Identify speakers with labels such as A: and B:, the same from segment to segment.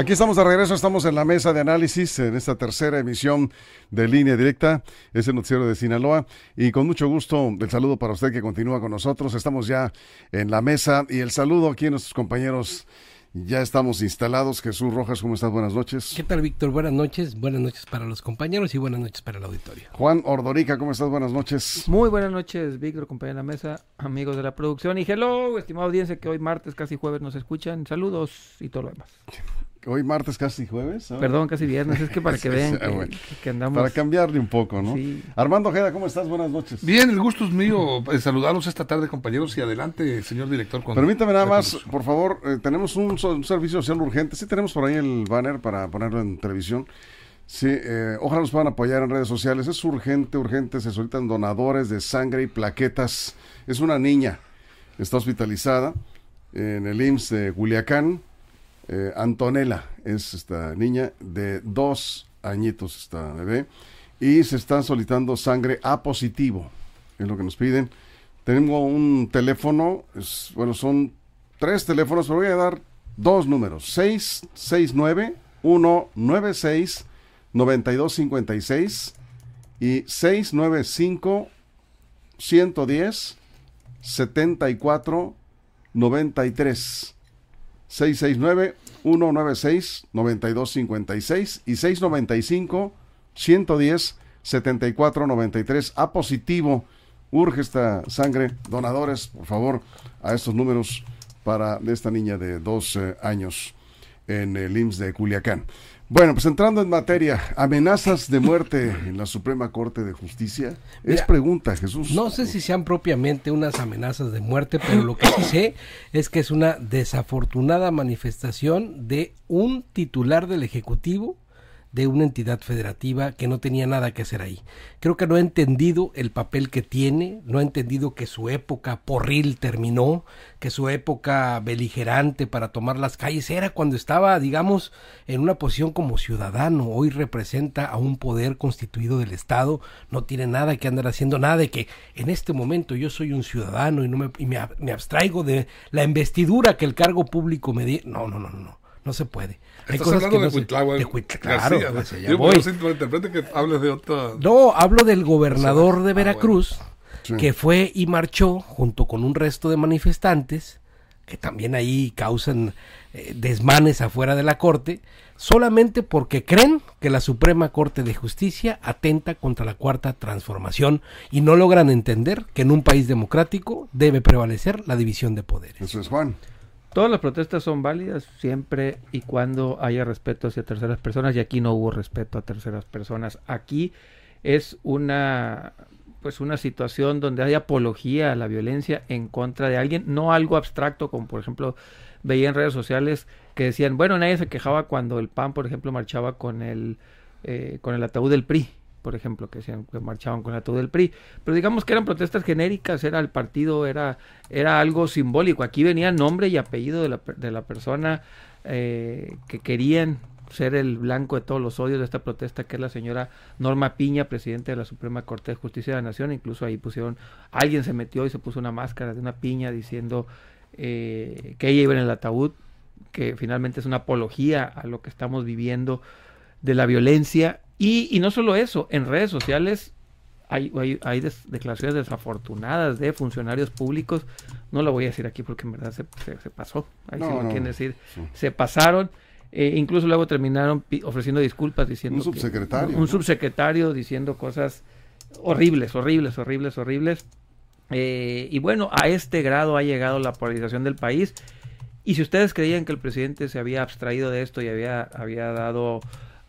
A: Aquí estamos de regreso, estamos en la mesa de análisis en esta tercera emisión de Línea Directa, es el noticiero de Sinaloa y con mucho gusto el saludo para usted que continúa con nosotros. Estamos ya en la mesa y el saludo aquí a nuestros compañeros. Ya estamos instalados. Jesús Rojas, ¿cómo estás? Buenas noches.
B: ¿Qué tal, Víctor? Buenas noches. Buenas noches para los compañeros y buenas noches para el auditorio.
A: Juan Ordorica, ¿cómo estás? Buenas noches.
C: Muy buenas noches, Víctor, compañero de la mesa, amigos de la producción y hello, estimada audiencia que hoy martes, casi jueves nos escuchan. Saludos y todo lo demás.
A: Hoy martes casi jueves.
C: Perdón, casi viernes. Es que para que vean que, que andamos...
A: Para cambiarle un poco, ¿no?
C: Sí.
A: Armando Ojeda, ¿cómo estás? Buenas noches.
D: Bien, el gusto es mío eh, saludarlos esta tarde, compañeros, y adelante, señor director. con-
A: Permítame nada más, por favor, eh, tenemos un servicio social urgente. Sí tenemos por ahí el banner para ponerlo en televisión. Sí, eh, ojalá nos puedan apoyar en redes sociales. Es urgente, urgente. Se solicitan donadores de sangre y plaquetas. Es una niña. Está hospitalizada en el IMSS de Culiacán. Eh, Antonella es esta niña de dos añitos, esta bebé. Y se están solicitando sangre A positivo. Es lo que nos piden. Tengo un teléfono, bueno, son tres teléfonos, pero voy a dar dos números. 669-196-9256 y 695-110-7493. 669-196-9256 y 695-110-7493. A positivo. Urge esta sangre. Donadores, por favor, a estos números para esta niña de dos eh, años en el IMSS de Culiacán. Bueno, pues entrando en materia, amenazas de muerte en la Suprema Corte de Justicia. es pregunta, Jesús.
B: No sé si sean propiamente unas amenazas de muerte, pero lo que sí sé es que es una desafortunada manifestación de un titular del Ejecutivo de una entidad federativa que no tenía nada que hacer ahí. Creo que no ha entendido el papel que tiene, no ha entendido que su época porril terminó, que su época beligerante para tomar las calles era cuando estaba, digamos, en una posición como ciudadano. Hoy representa a un poder constituido del Estado, no tiene nada que andar haciendo, nada de que en este momento yo soy un ciudadano y, no me, y me, me abstraigo de la investidura que el cargo público me di. No, no, no, no, no, no se puede. Hay
D: Estás
B: cosas
D: hablando
B: que
D: de
B: no
D: que hables de otra...
B: No, hablo del gobernador de
D: Ah,
B: Veracruz,
A: Sí.
B: que fue y marchó junto con un resto de manifestantes, que también ahí causan eh, desmanes afuera de la Corte, solamente porque creen que la Suprema Corte de Justicia atenta contra la cuarta transformación y no logran entender que en un país democrático debe prevalecer la división de poderes.
A: Eso es Juan.
C: Todas las protestas son válidas siempre y cuando haya respeto hacia terceras personas y aquí no hubo respeto a terceras personas. Aquí es una pues una situación donde hay apología a la violencia en contra de alguien, no algo abstracto como por ejemplo veía en redes sociales que decían, bueno, nadie se quejaba cuando el PAN, por ejemplo, marchaba con el eh, con el ataúd del PRI, por ejemplo, que decían que marchaban con el ataúd del PRI, pero digamos que eran protestas genéricas, era el partido, era era algo simbólico. Aquí venía nombre y apellido de la, de la persona eh, que querían ser el blanco de todos los odios de esta protesta, que es la señora Norma Piña, presidenta de la Suprema Corte de Justicia de la Nación. Incluso ahí pusieron, alguien se metió y se puso una máscara de una piña diciendo eh, que ella iba en el ataúd, que finalmente es una apología a lo que estamos viviendo de la violencia. Y, y no solo eso, en redes sociales hay, hay, hay des- declaraciones desafortunadas de funcionarios públicos. No lo voy a decir aquí porque en verdad se, se- se pasó. Ahí sí
A: No,
C: quieren decir.
A: sí.
C: Se pasaron. eh, incluso luego terminaron ofreciendo disculpas diciendo.
A: Un
C: que-
A: subsecretario,
C: un subsecretario diciendo cosas horribles, horribles, horribles, horribles. Eh, y bueno, a este grado ha llegado la polarización del país. Y si ustedes creían que el presidente se había abstraído de esto y había, había dado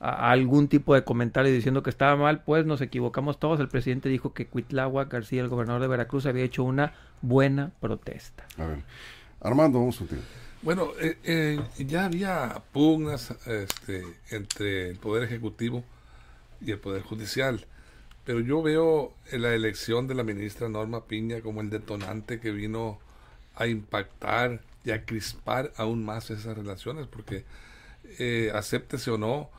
C: a- algún tipo de comentario diciendo que estaba mal, pues nos equivocamos todos. El presidente dijo que Cuitláhuac García, el gobernador de Veracruz, había hecho una buena protesta.
A: A ver. Armando, vamos contigo.
D: Bueno, eh, eh, ya había pugnas este, entre el Poder Ejecutivo y el Poder Judicial, pero yo veo en la elección de la ministra Norma Piña como el detonante que vino a impactar y a crispar aún más esas relaciones, porque eh, acéptese o no,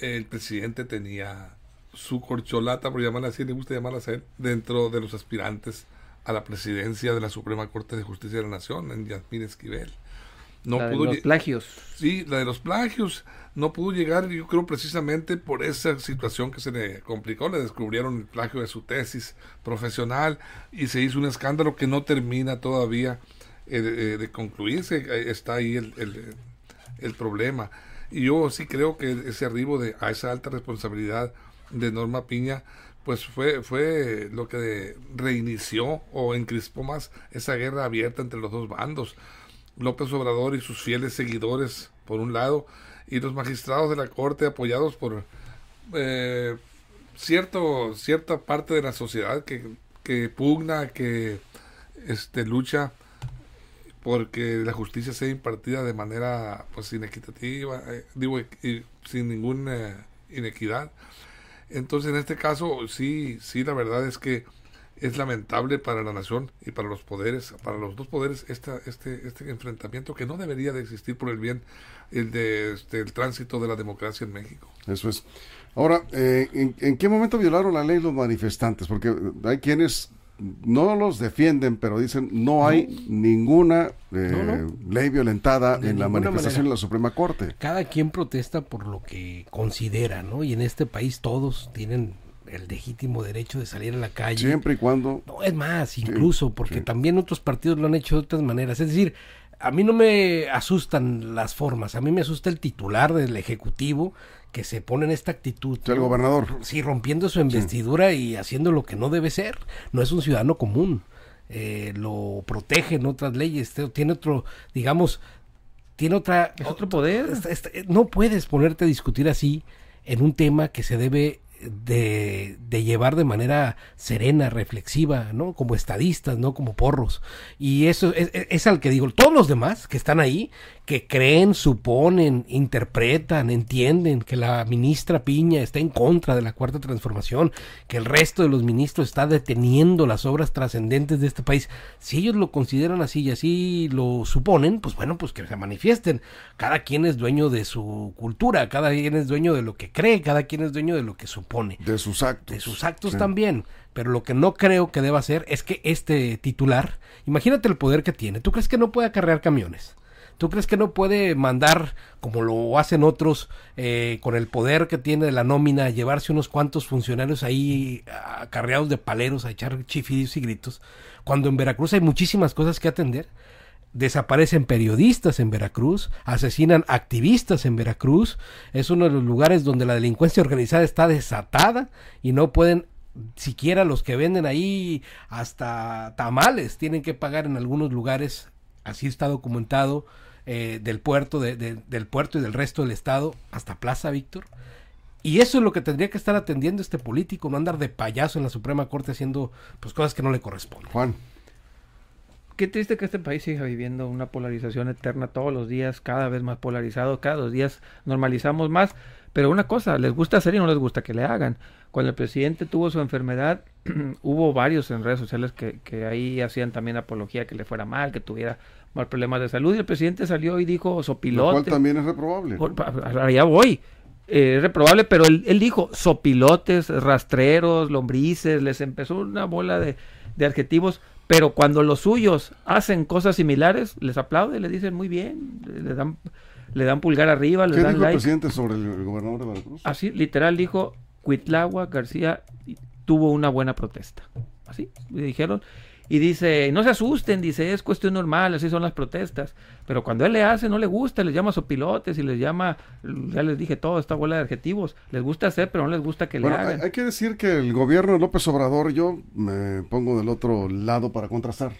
D: el presidente tenía su corcholata, por llamarla así, le gusta llamarla así, dentro de los aspirantes a la presidencia de la Suprema Corte de Justicia de la Nación, en Yasmín Esquivel.
C: No la de los plagios.
D: Sí, la de los plagios. No pudo llegar, yo creo, precisamente por esa situación que se le complicó. Le descubrieron el plagio de su tesis profesional y se hizo un escándalo que no termina todavía eh, de, concluirse. Está ahí el, el, el, problema. Y yo sí creo que ese arribo de, a esa alta responsabilidad de Norma Piña pues fue, fue lo que reinició o encrispó más esa guerra abierta entre los dos bandos. López Obrador y sus fieles seguidores, por un lado, y los magistrados de la Corte apoyados por eh, cierto, cierta parte de la sociedad que, que pugna, que este, lucha porque la justicia sea impartida de manera pues inequitativa, eh, digo, y, sin ninguna inequidad. Entonces, en este caso, sí, sí, la verdad es que es lamentable para la nación y para los poderes, para los dos poderes, esta, este, este enfrentamiento que no debería de existir por el bien el de, este, el tránsito de la democracia en México.
A: Eso es. Ahora, eh, ¿en, ¿en, qué momento violaron la ley los manifestantes? Porque hay quienes no los defienden, pero dicen no hay ninguna eh, ley violentada en la manifestación de la Suprema Corte.
B: Cada quien protesta por lo que considera, ¿no? Y en este país todos tienen el legítimo derecho de salir a la calle.
A: Siempre y cuando.
B: No, es más, incluso, porque también otros partidos lo han hecho de otras maneras. Es decir, a mí no me asustan las formas, a mí me asusta el titular del Ejecutivo que se pone en esta actitud.
A: El gobernador.
B: Sí, rompiendo su investidura y haciendo lo que no debe ser. No es un ciudadano común. Eh, lo protegen otras leyes. Tiene otro, digamos, tiene otra...
C: Es otro poder.
B: no puedes ponerte a discutir así en un tema que se debe de, de, llevar de manera serena, reflexiva, ¿no? Como estadistas, no como porros. Y eso es, es, al que digo, todos los demás que están ahí, que creen, suponen, interpretan, entienden que la ministra Piña está en contra de la cuarta transformación, que el resto de los ministros está deteniendo las obras trascendentes de este país. Si ellos lo consideran así y así lo suponen, pues bueno, pues que se manifiesten. Cada quien es dueño de su cultura, cada quien es dueño de lo que cree, cada quien es dueño de lo que supone.
A: De sus actos.
B: De sus actos también. Pero lo que no creo que deba hacer es que este titular, imagínate el poder que tiene. ¿Tú crees que no puede acarrear camiones? ¿Tú crees que no puede mandar, como lo hacen otros, eh, con el poder que tiene de la nómina, llevarse unos cuantos funcionarios ahí acarreados de paleros a echar chifidillos y gritos? Cuando en Veracruz hay muchísimas cosas que atender. Desaparecen periodistas en Veracruz, asesinan activistas en Veracruz. Es uno de los lugares donde la delincuencia organizada está desatada y no pueden siquiera los que venden ahí hasta tamales tienen que pagar en algunos lugares, así está documentado, eh, del puerto, de, del puerto y del resto del estado hasta Plaza Víctor. Y eso es lo que tendría que estar atendiendo este político, no andar de payaso en la Suprema Corte haciendo pues cosas que no le corresponden.
A: Juan.
C: Qué triste que este país siga viviendo una polarización eterna todos los días, cada vez más polarizado, cada dos días normalizamos más. Pero una cosa, les gusta hacer y no les gusta que le hagan. Cuando el presidente tuvo su enfermedad, hubo varios en redes sociales que, que ahí hacían también apología que le fuera mal, que tuviera mal problemas de salud y el presidente salió y dijo sopilote. Lo cual
A: también es reprobable.
C: allá voy. Eh, es reprobable, pero él, él, dijo sopilotes, rastreros, lombrices, les empezó una bola de, de, adjetivos, pero cuando los suyos hacen cosas similares, les aplaude, le dicen muy bien, le dan, le dan pulgar arriba, le
A: ¿Qué
C: dan
A: dijo el presidente sobre el, gobernador de Veracruz?
C: Así, literal dijo, Cuitlagua García tuvo una buena protesta. Así, le dijeron, y dice, no se asusten, dice, es cuestión normal, así son las protestas. Pero cuando él le hace, no le gusta, les llama sopilotes y les llama, ya les dije todo, esta bola de adjetivos. Les gusta hacer, pero no les gusta que le hagan.
A: Hay, que decir que el gobierno de López Obrador, yo me pongo del otro lado para contrastar,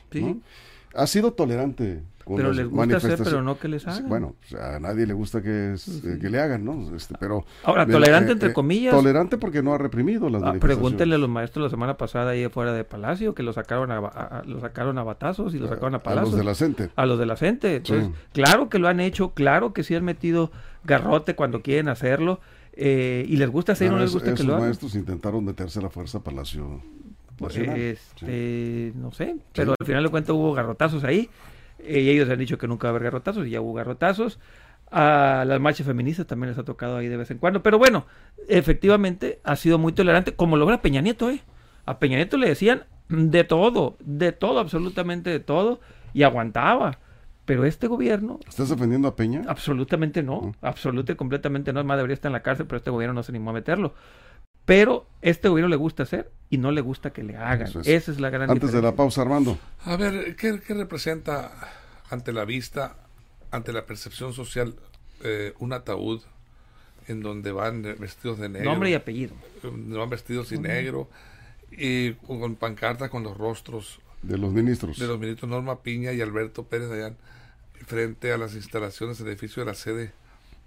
A: ha sido tolerante
C: pero les gusta hacer, pero no que les hagan.
A: Bueno, a nadie le gusta que, eh, que le hagan, ¿no? Este, pero
C: Ahora, tolerante entre eh, comillas.
A: Tolerante porque no ha reprimido las ah,
C: Pregúntenle a los maestros la semana pasada ahí afuera de Palacio que lo sacaron a, lo sacaron a batazos y lo sacaron a palazos.
A: A los de la CENTE.
C: A los de la CENTE. Entonces, claro que lo han hecho, claro que sí han metido garrote cuando quieren hacerlo. Eh, y les gusta hacer, no, no les gusta que lo hagan.
A: Los maestros intentaron meterse a la fuerza a Palacio.
C: Este, no sé, pero al final de cuentas hubo garrotazos ahí. Eh, y ellos han dicho que nunca va a haber garrotazos y ya hubo garrotazos. A las marchas feministas también les ha tocado ahí de vez en cuando. Pero bueno, efectivamente ha sido muy tolerante, como logra Peña Nieto, ¿eh? A Peña Nieto le decían de todo, de todo, absolutamente de todo, y aguantaba. Pero este gobierno...
A: ¿Estás defendiendo a Peña?
C: Absolutamente no, absolutamente y completamente no. Es más, debería estar en la cárcel, pero este gobierno no se animó a meterlo. Pero este gobierno le gusta hacer y no le gusta que le hagan. Esa es la gran
A: Antes de la pausa, Armando.
D: A ver, ¿qué, representa ante la vista, ante la percepción social, eh, un ataúd en donde van vestidos de negro?
C: Nombre y apellido.
D: Van vestidos de negro y con pancartas con los rostros
A: de los ministros.
D: De los ministros Norma Piña y Alberto Pérez Dayan, frente a las instalaciones del edificio de la sede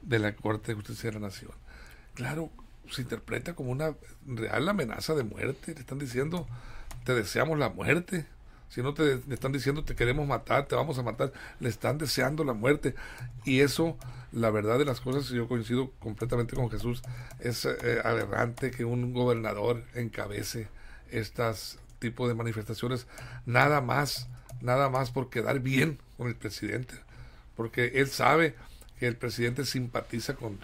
D: de la Corte de Justicia de la Nación. Claro, se interpreta como una real amenaza de muerte. Le están diciendo, te deseamos la muerte. Si no te le están diciendo, te queremos matar, te vamos a matar. Le están deseando la muerte. Y eso, la verdad de las cosas, yo coincido completamente con Jesús, es eh, aberrante que un gobernador encabece estas tipo de manifestaciones nada más, nada más por quedar bien con el presidente, porque él sabe que el presidente simpatiza con,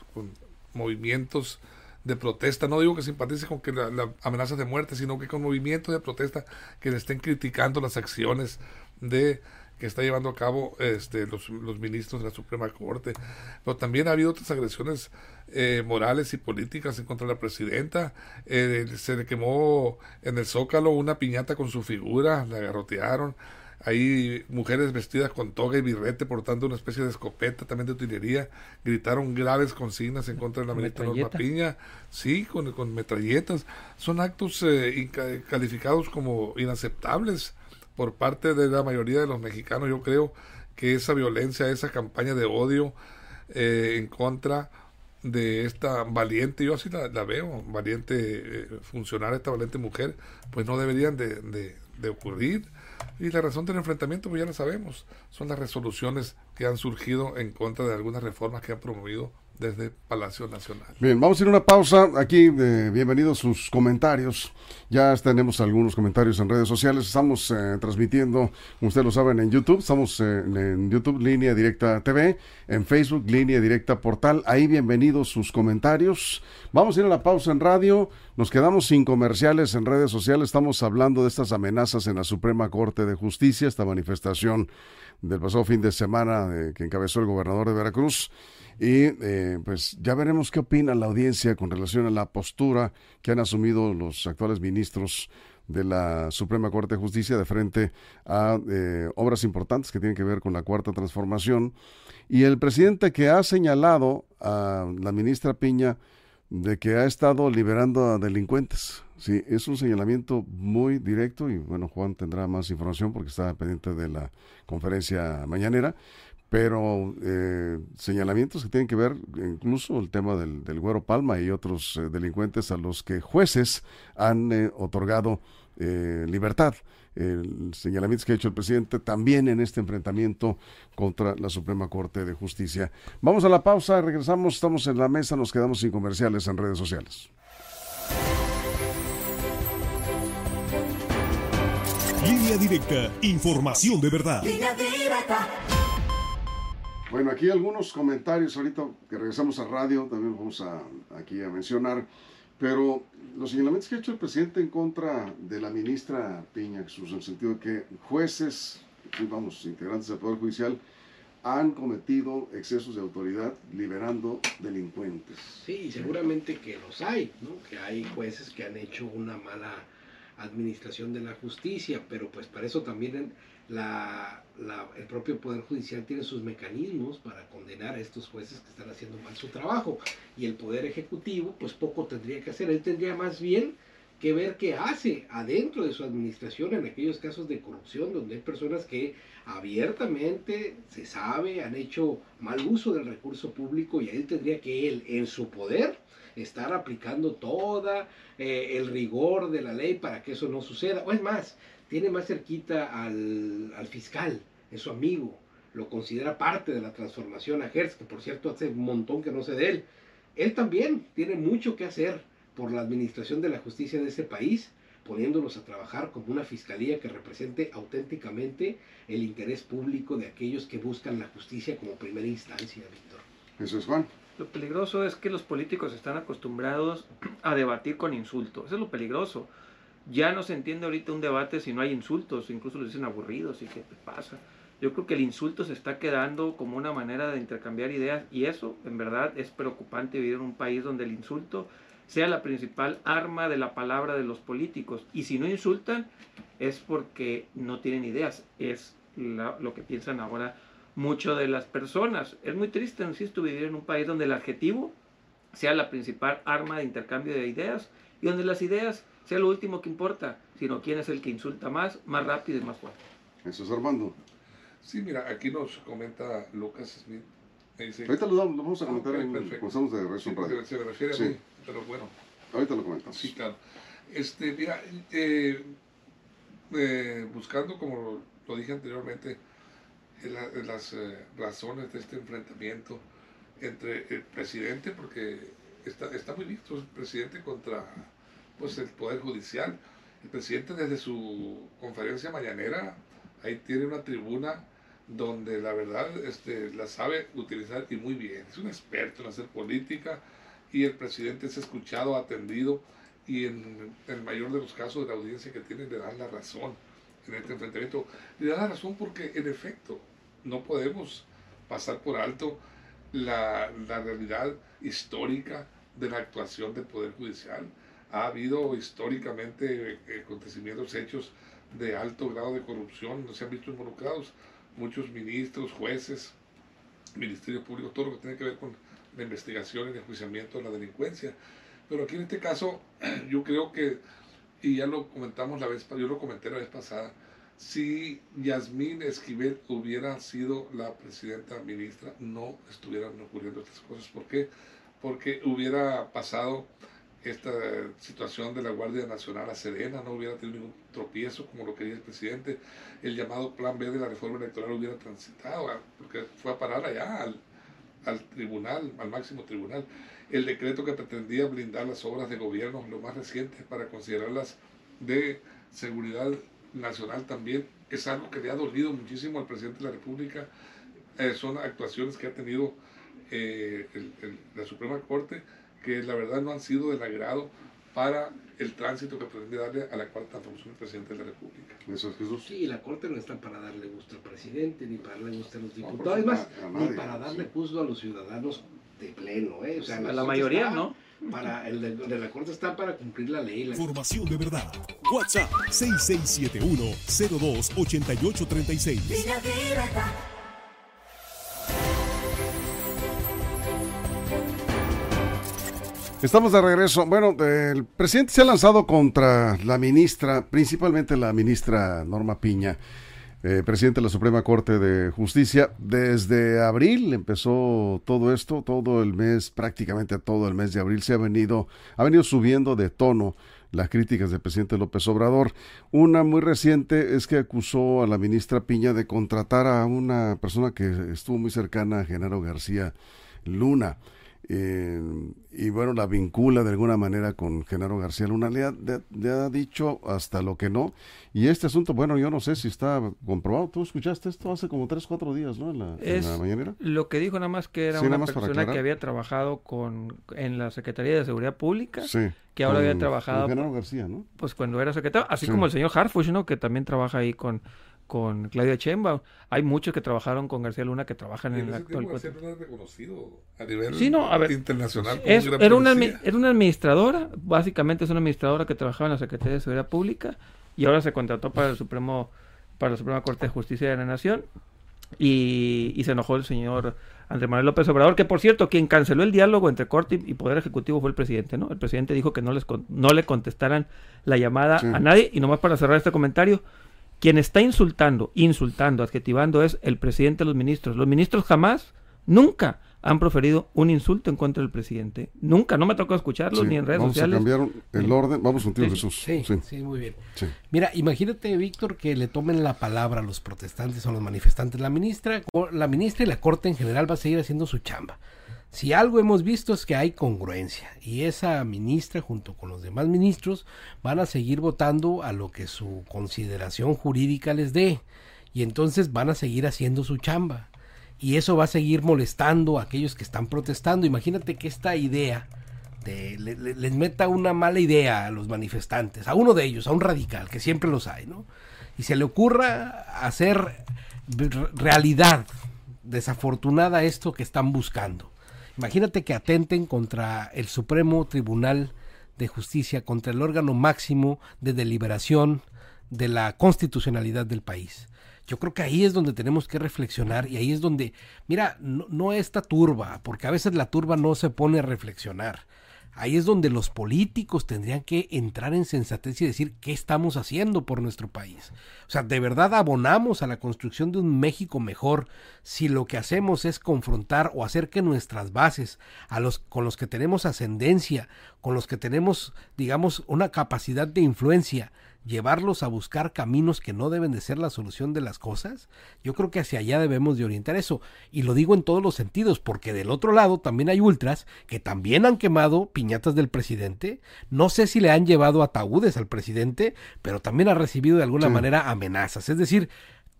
D: movimientos de protesta, no digo que simpatice con que la, amenazas de muerte, sino que con movimientos de protesta que le estén criticando las acciones de que está llevando a cabo este, los, los, ministros de la Suprema Corte. Pero también ha habido otras agresiones eh, morales y políticas en contra de la presidenta. Eh, se le quemó en el Zócalo una piñata con su figura, la agarrotearon. Hay mujeres vestidas con toga y birrete portando una especie de escopeta también de utilería. Gritaron graves consignas en contra de la ministra Norma Piña. Sí, con, con metralletas. Son actos eh, calificados como inaceptables por parte de la mayoría de los mexicanos. Yo creo que esa violencia, esa campaña de odio eh, en contra de esta valiente, yo así la, veo, valiente eh, funcionaria, esta valiente mujer, pues no deberían de, de ocurrir. Y la razón del enfrentamiento, pues ya lo sabemos, son las resoluciones que han surgido en contra de algunas reformas que han promovido desde Palacio Nacional.
A: Bien, vamos a ir a una pausa. Aquí, eh, bienvenidos sus comentarios. Ya tenemos algunos comentarios en redes sociales. Estamos eh, transmitiendo, como ustedes lo saben, en YouTube. Estamos eh, en YouTube, Línea Directa TV. En Facebook, Línea Directa Portal. Ahí, bienvenidos sus comentarios. Vamos a ir a la pausa en radio. Nos quedamos sin comerciales en redes sociales. Estamos hablando de estas amenazas en la Suprema Corte de Justicia, esta manifestación del pasado fin de semana que encabezó el gobernador de Veracruz. Y eh, pues ya veremos qué opina la audiencia con relación a la postura que han asumido los actuales ministros de la Suprema Corte de Justicia de frente a eh, obras importantes que tienen que ver con la cuarta transformación. Y el presidente que ha señalado a la ministra Piña de que ha estado liberando a delincuentes. Sí, es un señalamiento muy directo y bueno, Juan tendrá más información porque está pendiente de la conferencia mañanera, pero eh, señalamientos que tienen que ver incluso el tema del, del Güero Palma y otros eh, delincuentes a los que jueces han eh, otorgado libertad. El señalamientos que ha hecho el presidente también en este enfrentamiento contra la Suprema Corte de Justicia. Vamos a la pausa, regresamos, estamos en la mesa, nos quedamos sin comerciales en redes sociales.
E: Línea directa, información de verdad.
A: Bueno, aquí algunos comentarios ahorita que regresamos a radio, también vamos a, aquí a mencionar, pero los señalamientos que ha hecho el presidente en contra de la ministra Piña, en el sentido de que jueces, vamos, integrantes del Poder Judicial, han cometido excesos de autoridad liberando delincuentes.
B: Sí, seguramente que los hay, ¿no? que hay jueces que han hecho una mala administración de la justicia, pero pues para eso también la, el propio Poder Judicial tiene sus mecanismos para condenar a estos jueces que están haciendo mal su trabajo. Y el Poder Ejecutivo, pues poco tendría que hacer. Él tendría más bien que ver qué hace adentro de su administración en aquellos casos de corrupción donde hay personas que abiertamente se sabe han hecho mal uso del recurso público y él tendría que él en su poder estar aplicando toda eh, el rigor de la ley para que eso no suceda o es más tiene más cerquita al, fiscal, es su amigo, lo considera parte de la transformación a Hertz, que por cierto hace un montón que no sé de él. Él también tiene mucho que hacer por la administración de la justicia de ese país, poniéndolos a trabajar como una fiscalía que represente auténticamente el interés público de aquellos que buscan la justicia como primera instancia, Víctor.
A: Eso es Juan.
C: Lo peligroso es que los políticos están acostumbrados a debatir con insultos. Eso es lo peligroso Ya no se entiende ahorita un debate si no hay insultos, incluso lo dicen aburridos y qué pasa. Yo creo que el insulto se está quedando como una manera de intercambiar ideas y eso en verdad es preocupante vivir en un país donde el insulto sea la principal arma de la palabra de los políticos. Y si no insultan es porque no tienen ideas, es lo que piensan ahora mucho de las personas. Es muy triste, insisto, vivir en un país donde el adjetivo sea la principal arma de intercambio de ideas y donde las ideas sea lo último que importa, sino quién es el que insulta más, más rápido y más fuerte.
A: Eso es Armando.
D: Sí, mira, aquí nos comenta Lucas Smith.
A: Ahorita lo, vamos a comentar en
D: cuando de sí, Se me refiere a mí, pero bueno.
A: Ahorita lo comentamos.
D: Sí, claro. Este, mira, eh, eh, buscando, como lo dije anteriormente, las eh, razones de este enfrentamiento entre el presidente, porque está, está muy visto el presidente contra pues, el Poder Judicial. El presidente desde su conferencia mañanera, ahí tiene una tribuna donde la verdad este, la sabe utilizar y muy bien. Es un experto en hacer política y el presidente es escuchado, atendido y en el mayor de los casos de la audiencia que tiene le dan la razón en este enfrentamiento. Le dan la razón porque en efecto no podemos pasar por alto la, realidad histórica de la actuación del Poder Judicial. Ha habido históricamente eh, acontecimientos, hechos de alto grado de corrupción, no se han visto involucrados muchos ministros, jueces, Ministerio Público, todo lo que tiene que ver con la investigación el enjuiciamiento de la delincuencia. Pero aquí en este caso, yo creo que, y ya lo comentamos la vez, yo lo comenté la vez pasada, si Yasmín Esquivel hubiera sido la presidenta ministra, no estuvieran ocurriendo estas cosas. ¿Por qué? Porque hubiera pasado esta situación de la Guardia Nacional a Serena, no hubiera tenido ningún tropiezo como lo quería el presidente, el llamado Plan B de la reforma electoral hubiera transitado, ah, porque fue a parar allá al, al tribunal, al máximo tribunal. El decreto que pretendía blindar las obras de gobierno, lo más reciente, para considerarlas de seguridad nacional también es algo que le ha dolido muchísimo al presidente de la República. Eh, son actuaciones que ha tenido eh, la Suprema Corte que la verdad no han sido del agrado para el tránsito que pretende darle a la cuarta función del presidente de la República.
B: Eso es Jesús. Sí, la Corte no está para darle gusto al presidente, ni para darle gusto a los diputados, más, ni para darle gusto a los ciudadanos de pleno. ¿eh? O sea,
C: a la mayoría, ¿no?
B: Para el de, la Corte está para cumplir la ley. La...
E: Formación de verdad. WhatsApp 6671-028836.
A: Estamos de regreso. Bueno, el presidente se ha lanzado contra la ministra, principalmente la ministra Norma Piña, eh, presidente de la Suprema Corte de Justicia. Desde abril empezó todo esto, todo el mes, prácticamente todo el mes de abril se ha venido, ha venido subiendo de tono las críticas del presidente López Obrador. Una muy reciente es que acusó a la ministra Piña de contratar a una persona que estuvo muy cercana a Genaro García Luna. Eh, y bueno, la vincula de alguna manera con Genaro García Luna, le ha, dicho hasta lo que no. Y este asunto, bueno, yo no sé si está comprobado. Tú escuchaste esto hace como tres, cuatro días, ¿no? En la, mañanera.
C: Lo que dijo nada más que era una persona que había trabajado con en la Secretaría de Seguridad Pública, que ahora había trabajado. Con
A: Genaro García, ¿no?
C: Pues cuando era secretario, así como el señor Harfush, ¿no? Que también trabaja ahí con con Claudia Chemba. Hay muchos que trabajaron con García Luna que trabajan en la actual.
D: García Luna es reconocido a nivel internacional.
C: era, una, era una administradora, básicamente es una administradora que trabajaba en la Secretaría de Seguridad Pública y ahora se contrató para el Supremo para la Suprema Corte de Justicia de la Nación y, y se enojó el señor Andrés Manuel López Obrador, que por cierto, quien canceló el diálogo entre Corte y, Poder Ejecutivo fue el presidente, ¿no? El presidente dijo que no les no le contestaran la llamada a nadie y nomás para cerrar este comentario, quien está insultando, insultando, adjetivando es el presidente de los ministros. Los ministros jamás, nunca han proferido un insulto en contra del presidente. Nunca, no me tocó escucharlos ni en redes sociales.
A: Vamos a cambiar el orden. Vamos contigo, Jesús.
B: Sí, sí, muy bien. Mira, imagínate, Víctor, que le tomen la palabra a los protestantes o a los manifestantes. La ministra, la ministra y la corte en general va a seguir haciendo su chamba. Si algo hemos visto es que hay congruencia y esa ministra junto con los demás ministros van a seguir votando a lo que su consideración jurídica les dé y entonces van a seguir haciendo su chamba y eso va a seguir molestando a aquellos que están protestando. Imagínate que esta idea de- le- le- les meta una mala idea a los manifestantes, a uno de ellos, a un radical, que siempre los hay, ¿no? Y se le ocurra hacer realidad desafortunada esto que están buscando. Imagínate que atenten contra el Supremo Tribunal de Justicia, contra el órgano máximo de deliberación de la constitucionalidad del país. Yo creo que ahí es donde tenemos que reflexionar y ahí es donde, mira, no, esta turba, porque a veces la turba no se pone a reflexionar. Ahí es donde los políticos tendrían que entrar en sensatez y decir qué estamos haciendo por nuestro país. O sea, ¿de verdad abonamos a la construcción de un México mejor si lo que hacemos es confrontar o hacer que nuestras bases, con los que tenemos ascendencia, con los que tenemos, digamos, una capacidad de influencia, llevarlos a buscar caminos que no deben de ser la solución de las cosas, yo creo que hacia allá debemos de orientar eso. Y lo digo en todos los sentidos, porque del otro lado también hay ultras que también han quemado piñatas del presidente. No sé si le han llevado ataúdes al presidente, pero también ha recibido de alguna
A: Sí.
B: manera amenazas. Es decir,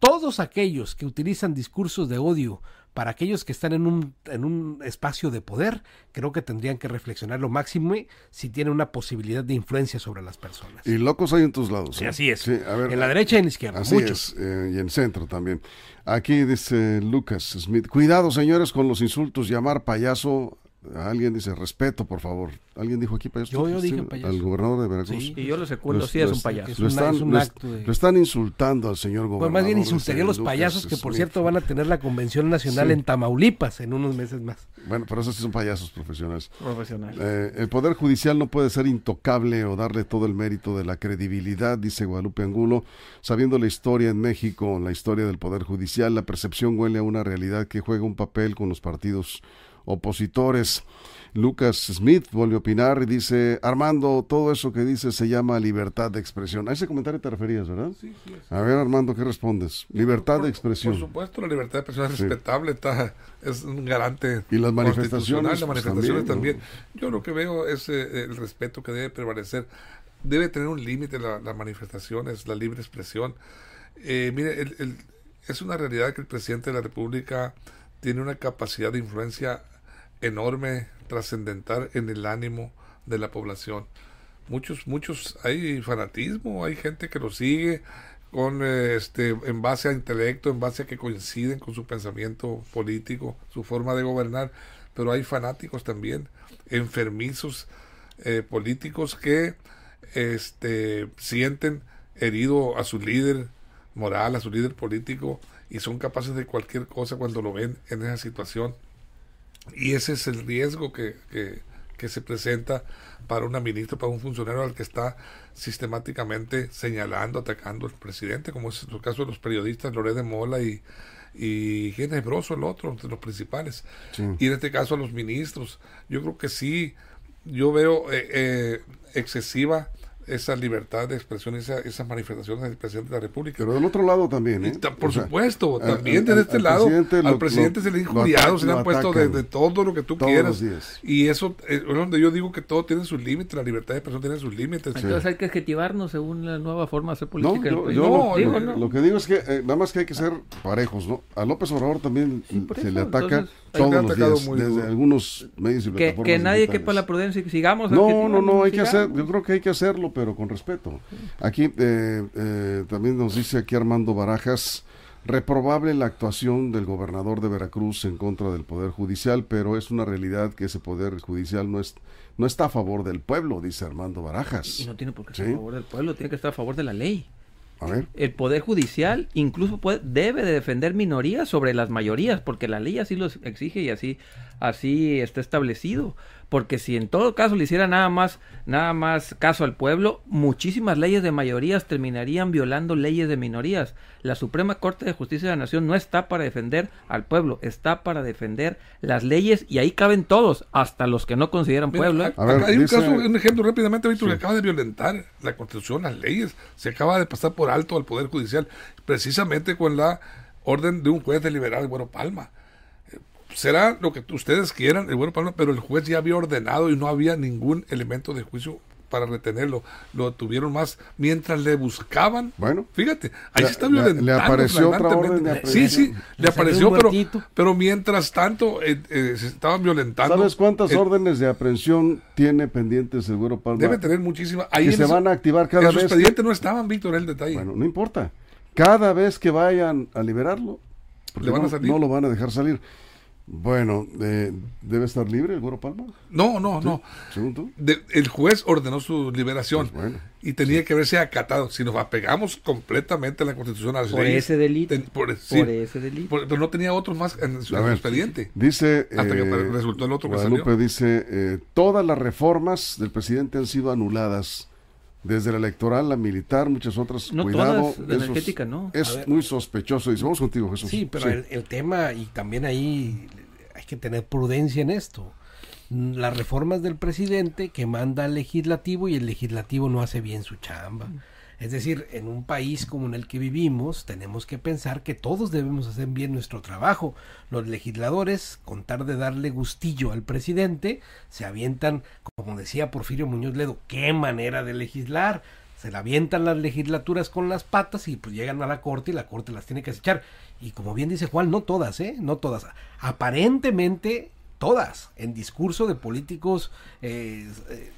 B: todos aquellos que utilizan discursos de odio para aquellos que están en un, en un espacio de poder, creo que tendrían que reflexionar lo máximo si tienen una posibilidad de influencia sobre las personas.
A: Y locos hay en tus lados.
B: Sí,
A: ¿eh?
B: así es.
A: Sí, a ver,
B: en la derecha y en la izquierda.
A: Así
B: muchos.
A: es, eh, y en centro también. Aquí dice Lucas Smith, cuidado señores con los insultos, llamar payaso, alguien dice respeto por favor. ¿Alguien dijo aquí payaso?
B: Yo- yo dije payaso.
A: Al gobernador de Veracruz.
B: Sí.
C: Y yo lo secundo,
A: Lo-
C: sí es un payaso.
B: es
A: Lo
B: un-
A: están,
B: es un acto de-
A: lo están insultando al señor gobernador.
B: Pues más bien insultaría a los
A: Lucas
B: payasos que por
A: Smith.
B: cierto van a tener la convención nacional
A: Sí.
B: en Tamaulipas en unos meses más.
A: Bueno, pero esos sí son payasos profesionales.
C: Profesional.
A: Eh, el Poder Judicial no puede ser intocable o darle todo el mérito de la credibilidad, dice Guadalupe Angulo. Sabiendo la historia en México, la historia del Poder Judicial, la percepción huele a una realidad que juega un papel con los partidos opositores. Lucas Smith vuelve a opinar y dice, Armando, todo eso que dices se llama libertad de expresión. A ese comentario te referías, ¿verdad?
D: Sí, sí.
A: A ver, Armando, ¿qué respondes? Libertad de
D: Por
A: expresión.
D: supuesto, la libertad de expresión es
A: Sí.
D: respetable, está, es un garante.
A: Y las manifestaciones,
D: Las
A: pues,
D: manifestaciones
A: también.
D: Yo lo que veo es eh, el respeto que debe prevalecer. Debe tener un límite la, la manifestación, es la libre expresión. Eh, mire, el- el- es una realidad que el presidente de la República tiene una capacidad de influencia enorme, trascendental en el ánimo de la población. Muchos, muchos, hay fanatismo, hay gente que lo sigue con eh, este en base a intelecto, en base a que coinciden con su pensamiento político, su forma de gobernar, pero hay fanáticos también, enfermizos eh, políticos que este sienten herido a su líder moral, a su líder político y son capaces de cualquier cosa cuando lo ven en esa situación. Y ese es el riesgo que, que, que se presenta para una ministra, para un funcionario al que está sistemáticamente señalando, atacando al presidente, como es el caso de los periodistas Loré de Mola y, y Gene Broso, el otro, de los principales.
A: Sí.
D: Y en este caso a los ministros. Yo creo que sí, yo veo eh, eh, excesiva esa libertad de expresión, esa, esas manifestaciones del presidente de la República.
A: Pero del otro lado también,
D: Y
A: ¿eh?
D: por
A: O sea,
D: supuesto,
A: al-
D: también desde este
A: al
D: lado,
A: presidente
D: al
A: lo-
D: presidente
A: lo-
D: se le ha injuriado, se le han puesto de, de todo lo que tú
A: todos
D: quieras.
A: los días.
D: Y eso eh, es donde yo digo que todo tiene sus límites, la libertad de expresión tiene sus límites.
C: Entonces hay que adjetivarnos según la nueva forma de hacer
A: No,
C: política. del
A: yo, yo
D: No,
A: lo,
C: digo,
A: lo-
C: no.
A: lo que digo es que eh, nada más que hay que ser parejos, ¿no? A López Obrador también se
C: eso,
A: le ataca
C: entonces,
A: todos los
D: atacado
A: días,
D: muy
A: desde
D: duro.
A: algunos medios y
C: que,
A: plataformas
C: que nadie
A: digitales.
C: quepa la prudencia y que sigamos.
A: No, no, no, hay que hacer, yo creo que hay que hacerlo, pero con respeto. Aquí eh, eh, también nos dice aquí Armando Barajas, reprobable la actuación del gobernador de Veracruz en contra del Poder Judicial, pero es una realidad que ese Poder Judicial no, es, no está a favor del pueblo, dice Armando Barajas.
C: Y no tiene por qué estar
A: Sí.
C: a favor del pueblo, tiene que estar a favor de la ley.
A: A ver,
C: El poder judicial incluso puede, debe de defender minorías sobre las mayorías, porque la ley así lo exige y así, así está establecido. Porque si en todo caso le hiciera nada más, nada más caso al pueblo, muchísimas leyes de mayorías terminarían violando leyes de minorías. La Suprema Corte de Justicia de la Nación no está para defender al pueblo, está para defender las leyes y ahí caben todos, hasta los que no consideran pueblo. ¿eh?
D: a-
A: A ver,
D: acá hay un
A: dice-
D: caso, un ejemplo rápidamente, Víctor, que acaba de violentar la Constitución, las leyes, se acaba de pasar por alto al Poder Judicial, precisamente con la orden de un juez deliberado, el Bueno Palma. Será lo que ustedes quieran, el Bueno Palma, pero el juez ya había ordenado y no había ningún elemento de juicio para retenerlo. Lo tuvieron más mientras le buscaban.
A: Bueno.
D: Fíjate, ahí
A: Le-
D: se está
A: le-
D: violentando.
A: le apareció otra orden de.
D: Sí, sí,
B: Le
D: apareció, pero, pero mientras tanto eh, eh, se estaban violentando.
A: ¿Sabes cuántas
D: Eh,
A: órdenes de aprehensión tiene pendientes el Güero Palma?
D: Debe tener muchísimas. Ahí
A: que se
D: eso-
A: van a activar cada
D: en su
A: vez.
D: expediente no estaban, Víctor, el detalle.
A: Bueno, no importa. Cada vez que vayan a liberarlo, porque
D: Le van a
A: no,
D: salir.
A: no lo van a dejar salir. Bueno, eh, ¿debe estar libre el Güero Palma?
D: no, no, no.
A: Según tú.
D: De- el juez ordenó su liberación
A: Pues bueno.
D: y tenía que verse acatado. Si nos apegamos completamente a la Constitución, a las
C: Por
D: leyes,
C: ese delito.
D: ten- por, sí,
C: Por ese delito.
D: por- pero no tenía otros más en su,
A: ver,
D: expediente.
A: Dice.
D: Hasta que
A: eh,
D: resultó el otro que
A: Guadalupe
D: salió.
A: dice: eh, todas las reformas del presidente han sido anuladas. Desde la electoral, la militar, muchas otras.
C: No
A: Cuidado.
C: todas, la
A: es-
C: energética no.
A: Es
B: A ver.
A: muy sospechoso. Dice: Vamos contigo, Jesús.
B: Sí, pero El, el tema, y también ahí hay que tener prudencia en esto. Mm, Las reformas del presidente que manda al legislativo y el legislativo no hace bien su chamba. Es decir, en un país como en el que vivimos, tenemos que pensar que todos debemos hacer bien nuestro trabajo. Los legisladores, con tal de darle gustillo al presidente, se avientan, como decía Porfirio Muñoz Ledo, qué manera de legislar. Se la avientan las legislaturas con las patas y pues llegan a la corte y la corte las tiene que acechar. Y como bien dice Juan, no todas, ¿eh? No todas. Aparentemente todas. En discurso de políticos eh, eh,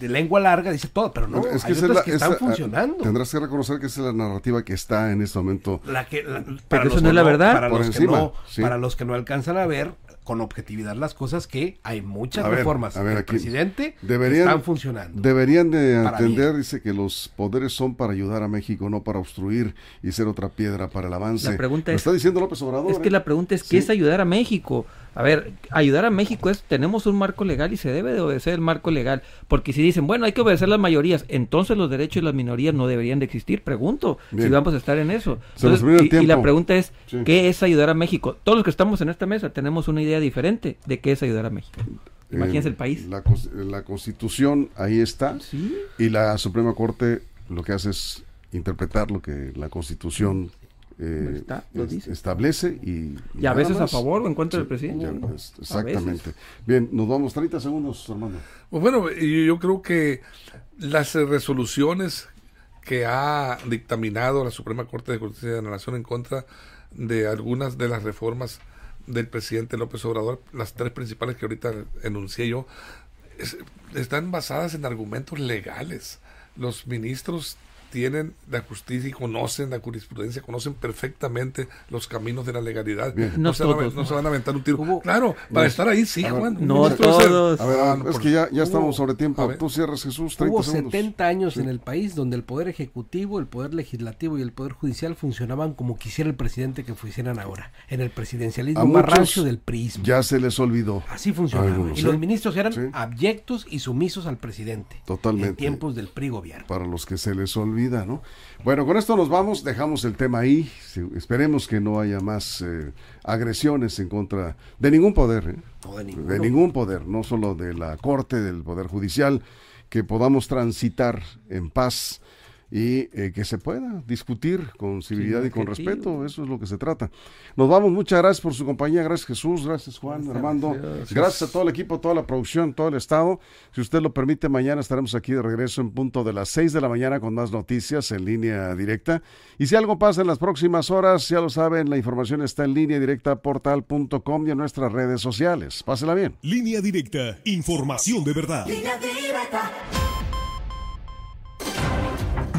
B: de lengua larga dice todo, pero no.
A: Es que
B: hay otras
A: la-
B: que están
A: esa, ah,
B: funcionando.
A: Tendrás que reconocer que esa es la narrativa que está en este momento.
B: La que, la-
C: Pero eso no es la verdad.
B: Para,
A: Por
B: los
A: encima,
B: que no,
A: sí.
B: para los que no alcanzan a ver con objetividad las cosas que hay muchas
A: A ver,
B: reformas
A: a ver,
B: del
A: aquí.
B: presidente que
A: Deberían-
B: están funcionando.
A: Deberían de entender, dice que los poderes son para ayudar a México, no para obstruir y ser otra piedra para el avance.
C: La pregunta
A: Lo
C: es-
A: está diciendo López Obrador.
C: Es que
A: ¿eh?
C: la pregunta es,
A: Sí.
C: ¿qué es ayudar a México? A ver, ayudar a México es, tenemos un marco legal y se debe de obedecer el marco legal. Porque si dicen, bueno, hay que obedecer las mayorías, entonces los derechos de las minorías no deberían de existir. Pregunto,
A: Bien.
C: si vamos a estar en eso.
A: Se nos
C: Entonces, y, y la pregunta es,
A: Sí.
C: ¿qué es ayudar a México? Todos los que estamos en esta mesa tenemos una idea diferente de qué es ayudar a México. Imagínense
A: Eh,
C: el país.
A: La, la constitución ahí está
C: Sí.
A: y la Suprema Corte lo que hace es interpretar lo que la constitución eh,
C: Está, lo dice.
A: establece y,
C: Y a veces a favor o en contra
A: Sí,
C: del presidente.
A: ya, exactamente. Bien, nos vamos 30 segundos, Armando.
D: Pues bueno, yo, yo creo que las eh, resoluciones que ha dictaminado la Suprema Corte de Justicia de la Nación en contra de algunas de las reformas del presidente López Obrador, las tres principales que ahorita enuncié yo, es- están basadas en argumentos legales. Los ministros tienen la justicia y conocen la jurisprudencia, conocen perfectamente los caminos de la legalidad.
A: Bien.
C: No
D: se, van a,
C: todos,
D: no
C: ¿no?
D: se van a aventar un tiro.
B: Hubo-
D: claro, para estar ahí sí,
A: ver,
D: Juan.
C: No todos.
A: A ver,
D: Ah,
A: a
D: no,
A: ver, es que ya, ya
D: hubo-
A: estamos sobre tiempo.
D: ver.
A: Tú cierras, Jesús, 30
B: Hubo
A: segundos.
B: 70 años
A: Sí.
B: en el país donde el Poder Ejecutivo, el Poder Legislativo y el Poder Judicial funcionaban como quisiera el presidente que funcionan ahora, en el presidencialismo
A: A
B: más
A: muchos
B: rancio del prismo.
A: Ya se les olvidó.
B: Así funcionaba.
A: Algunos,
B: y
A: ¿eh?
B: los ministros eran
A: Sí.
B: abyectos y sumisos al presidente.
A: Totalmente.
B: En tiempos del PRI gobierno.
A: para los que se les Bueno, con esto nos vamos, dejamos el tema ahí. Esperemos que no haya más eh, agresiones en contra de ningún poder, ¿eh?
B: No de
A: de ningún poder, no solo de la Corte, del Poder Judicial, que podamos transitar en paz y eh, que se pueda discutir con civilidad y con
C: objetivo.
A: respeto, eso es lo que se trata. Nos vamos, muchas gracias por su compañía, gracias Jesús, gracias Juan, Armando, gracias. a todo el equipo, toda la producción, todo el estado. Si usted lo permite, mañana estaremos aquí de regreso en punto de las 6 de la mañana con más noticias en línea directa. Y si algo pasa en las próximas horas, ya lo saben, la información está en línea directa portal.com y en nuestras redes sociales. Pásela bien.
E: Línea directa, información de verdad.